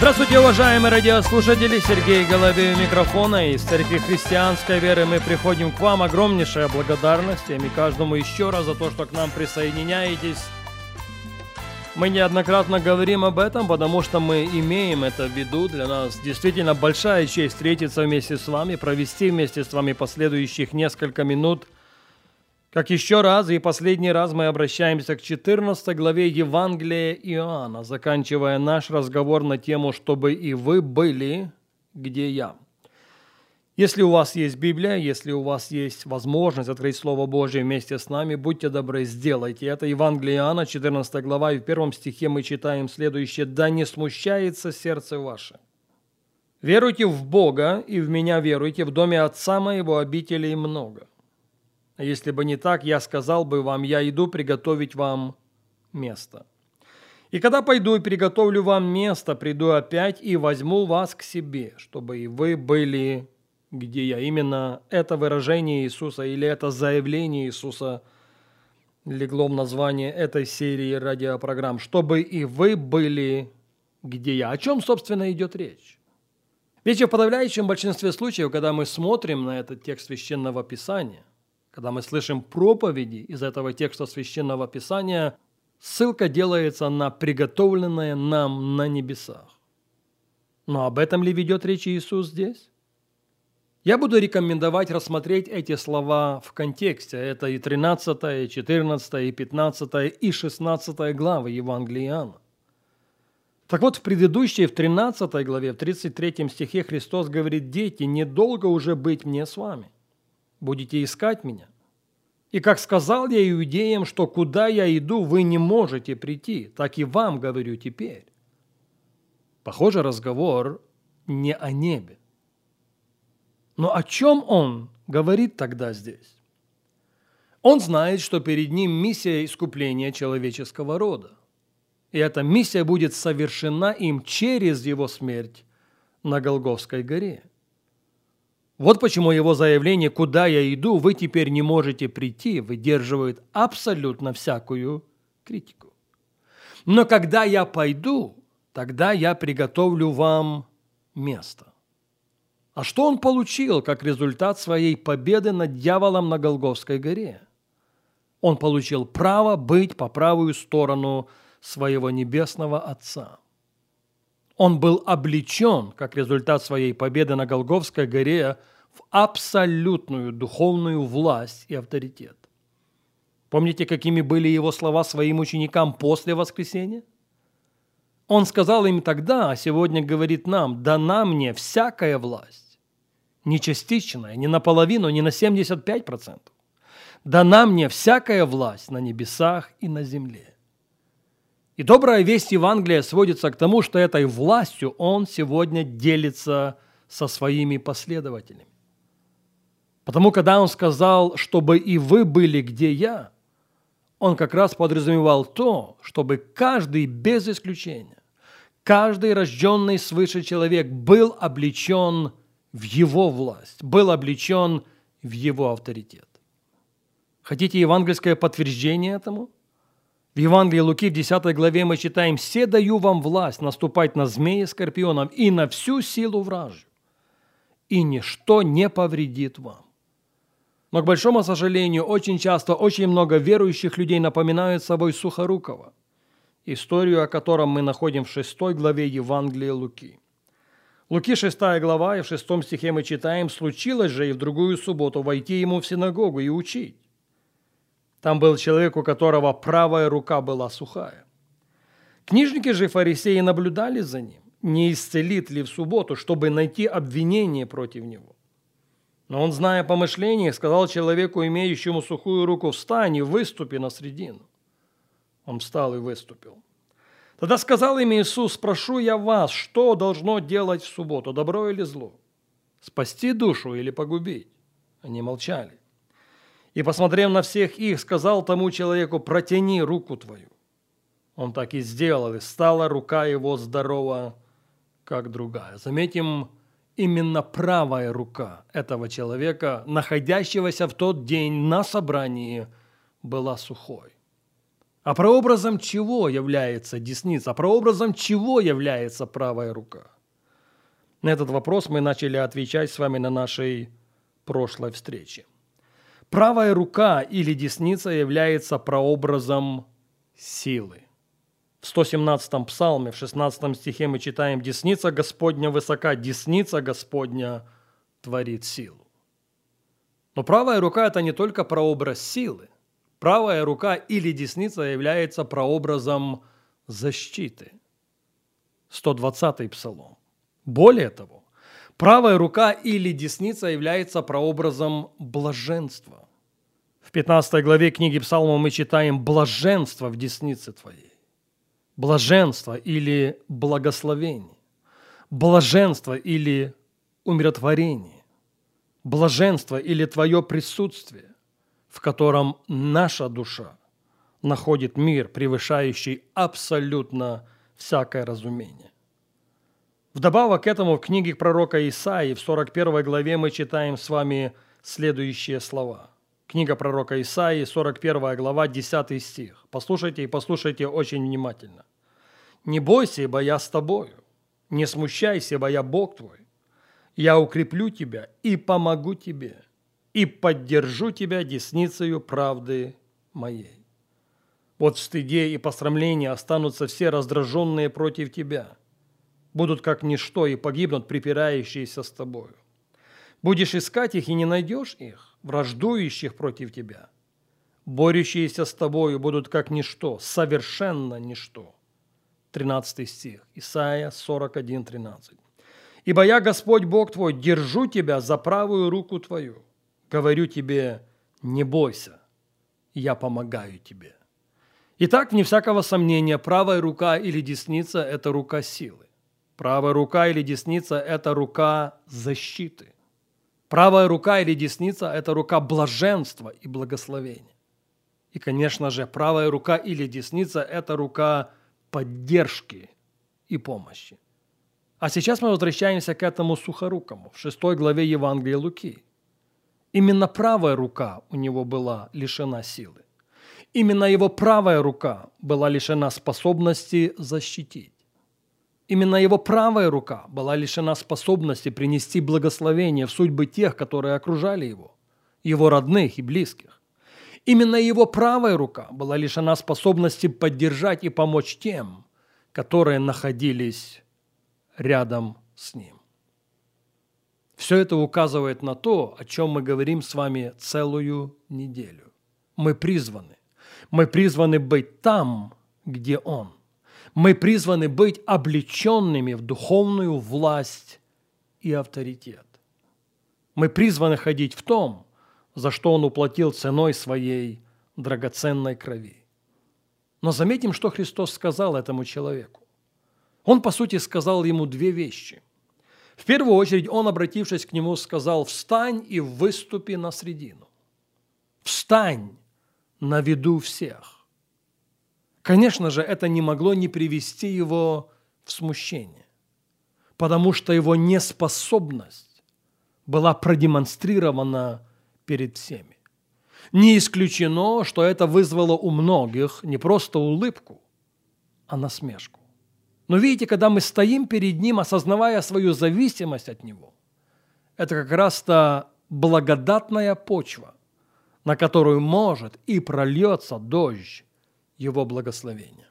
Здравствуйте, уважаемые радиослушатели! Сергей Головей у микрофона. Из Церкви Христианской Веры мы приходим к вам. Огромнейшая благодарность и каждому еще раз за то, что к нам присоединяетесь. Мы неоднократно говорим об этом, потому что мы имеем это в виду. Для нас действительно большая честь встретиться вместе с вами, провести вместе с вами последующих несколько минут – как еще раз и последний раз мы обращаемся к 14 главе Евангелия Иоанна, заканчивая наш разговор на тему «Чтобы и вы были, где я». Если у вас есть Библия, если у вас есть возможность открыть Слово Божье вместе с нами, будьте добры, сделайте это. Евангелие Иоанна, 14 глава, и в первом стихе мы читаем следующее. «Да не смущается сердце ваше». Веруйте в Бога и в меня веруйте, в доме Отца моего обителей много. А если бы не так, я сказал бы вам, я иду приготовить вам место. И когда пойду и приготовлю вам место, приду опять и возьму вас к себе, чтобы и вы были, где я. Именно это выражение Иисуса или это заявление Иисуса легло в название этой серии радиопрограмм, чтобы и вы были, где я. О чем, собственно, идет речь? Ведь в подавляющем большинстве случаев, когда мы смотрим на этот текст Священного Писания, когда мы слышим проповеди из этого текста Священного Писания, ссылка делается на приготовленное нам на небесах. Но об этом ли ведет речь Иисус здесь? Я буду рекомендовать рассмотреть эти слова в контексте. Это и 13, и 14, и 15, и 16 главы Евангелия Иоанна. Так вот, в предыдущей, в 13 главе, в 33 стихе Христос говорит, «Дети, недолго уже быть мне с вами» будете искать меня. И как сказал я иудеям, что куда я иду, вы не можете прийти, так и вам говорю теперь. Похоже, разговор не о небе. Но о чем он говорит тогда здесь? Он знает, что перед ним миссия искупления человеческого рода. И эта миссия будет совершена им через его смерть на Голговской горе. Вот почему его заявление «Куда я иду, вы теперь не можете прийти» выдерживает абсолютно всякую критику. Но когда я пойду, тогда я приготовлю вам место. А что он получил как результат своей победы над дьяволом на Голговской горе? Он получил право быть по правую сторону своего небесного Отца. Он был облечен, как результат своей победы на Голговской горе, в абсолютную духовную власть и авторитет. Помните, какими были его слова своим ученикам после воскресения? Он сказал им тогда, а сегодня говорит нам, дана мне всякая власть, не частичная, не наполовину, не на 75%. Дана мне всякая власть на небесах и на земле. И добрая весть Евангелия сводится к тому, что этой властью он сегодня делится со своими последователями. Потому когда он сказал, чтобы и вы были, где я, он как раз подразумевал то, чтобы каждый без исключения, каждый рожденный свыше человек был облечен в его власть, был облечен в его авторитет. Хотите евангельское подтверждение этому? В Евангелии Луки в 10 главе мы читаем «Все даю вам власть наступать на змеи скорпионов и на всю силу вражью, и ничто не повредит вам». Но, к большому сожалению, очень часто очень много верующих людей напоминают собой Сухорукова, историю о котором мы находим в 6 главе Евангелия Луки. Луки 6 глава, и в 6 стихе мы читаем «Случилось же и в другую субботу войти ему в синагогу и учить». Там был человек, у которого правая рука была сухая. Книжники же фарисеи наблюдали за ним, не исцелит ли в субботу, чтобы найти обвинение против него. Но он, зная помышления, сказал человеку, имеющему сухую руку, встань и выступи на средину. Он встал и выступил. Тогда сказал им Иисус, спрошу я вас, что должно делать в субботу, добро или зло? Спасти душу или погубить? Они молчали. И, посмотрев на всех их, сказал тому человеку, протяни руку твою. Он так и сделал, и стала рука его здорова, как другая. Заметим, именно правая рука этого человека, находящегося в тот день на собрании, была сухой. А прообразом чего является десница? Прообразом чего является правая рука? На этот вопрос мы начали отвечать с вами на нашей прошлой встрече. Правая рука или десница является прообразом силы. В 117-м псалме, в 16 стихе мы читаем «Десница Господня высока, десница Господня творит силу». Но правая рука – это не только прообраз силы. Правая рука или десница является прообразом защиты. 120-й псалом. Более того, правая рука или десница является прообразом блаженства. В 15 главе книги Псалма мы читаем «блаженство в деснице твоей». Блаженство или благословение. Блаженство или умиротворение. Блаженство или твое присутствие, в котором наша душа находит мир, превышающий абсолютно всякое разумение. Вдобавок к этому в книге пророка Исаии в 41 главе мы читаем с вами следующие слова. Книга пророка Исаии, 41 глава, 10 стих. Послушайте и послушайте очень внимательно. «Не бойся, ибо я с тобою, не смущайся, ибо я Бог твой. Я укреплю тебя и помогу тебе, и поддержу тебя десницею правды моей. Вот в стыде и посрамлении останутся все раздраженные против тебя, будут как ничто и погибнут припирающиеся с тобою. Будешь искать их и не найдешь их, враждующих против тебя. Борющиеся с тобою будут как ничто, совершенно ничто. 13 стих, Исайя 41, 13. «Ибо я, Господь Бог твой, держу тебя за правую руку твою. Говорю тебе, не бойся, я помогаю тебе». Итак, вне всякого сомнения, правая рука или десница – это рука силы. Правая рука или десница – это рука защиты. Правая рука или десница – это рука блаженства и благословения. И, конечно же, правая рука или десница – это рука поддержки и помощи. А сейчас мы возвращаемся к этому сухорукому в шестой главе Евангелия Луки. Именно правая рука у него была лишена силы. Именно его правая рука была лишена способности защитить. Именно его правая рука была лишена способности принести благословение в судьбы тех, которые окружали его, его родных и близких. Именно его правая рука была лишена способности поддержать и помочь тем, которые находились рядом с ним. Все это указывает на то, о чем мы говорим с вами целую неделю. Мы призваны. Мы призваны быть там, где Он. Мы призваны быть облеченными в духовную власть и авторитет. Мы призваны ходить в том, за что Он уплатил ценой своей драгоценной крови. Но заметим, что Христос сказал этому человеку. Он, по сути, сказал ему две вещи. В первую очередь, Он, обратившись к нему, сказал, «Встань и выступи на средину. Встань на виду всех». Конечно же, это не могло не привести его в смущение, потому что его неспособность была продемонстрирована перед всеми. Не исключено, что это вызвало у многих не просто улыбку, а насмешку. Но видите, когда мы стоим перед Ним, осознавая свою зависимость от Него, это как раз-то благодатная почва, на которую может и прольется дождь его благословения.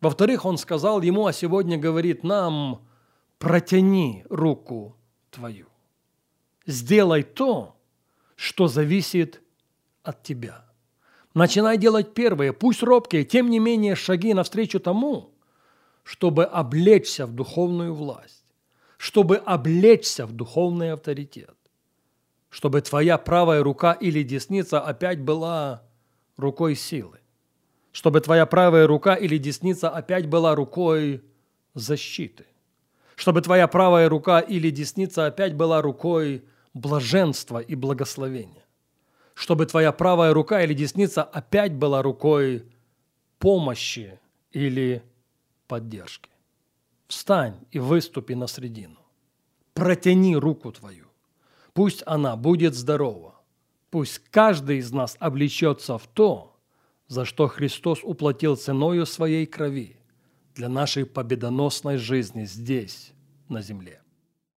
Во-вторых, он сказал ему, а сегодня говорит нам, протяни руку твою. Сделай то, что зависит от тебя. Начинай делать первые, пусть робкие, тем не менее шаги навстречу тому, чтобы облечься в духовную власть, чтобы облечься в духовный авторитет, чтобы твоя правая рука или десница опять была рукой силы, чтобы твоя правая рука или десница опять была рукой защиты, чтобы твоя правая рука или десница опять была рукой блаженства и благословения, чтобы твоя правая рука или десница опять была рукой помощи или поддержки. Встань и выступи на средину. Протяни руку твою. Пусть она будет здорова. Пусть каждый из нас облечется в то, за что Христос уплатил ценою своей крови для нашей победоносной жизни здесь, на земле.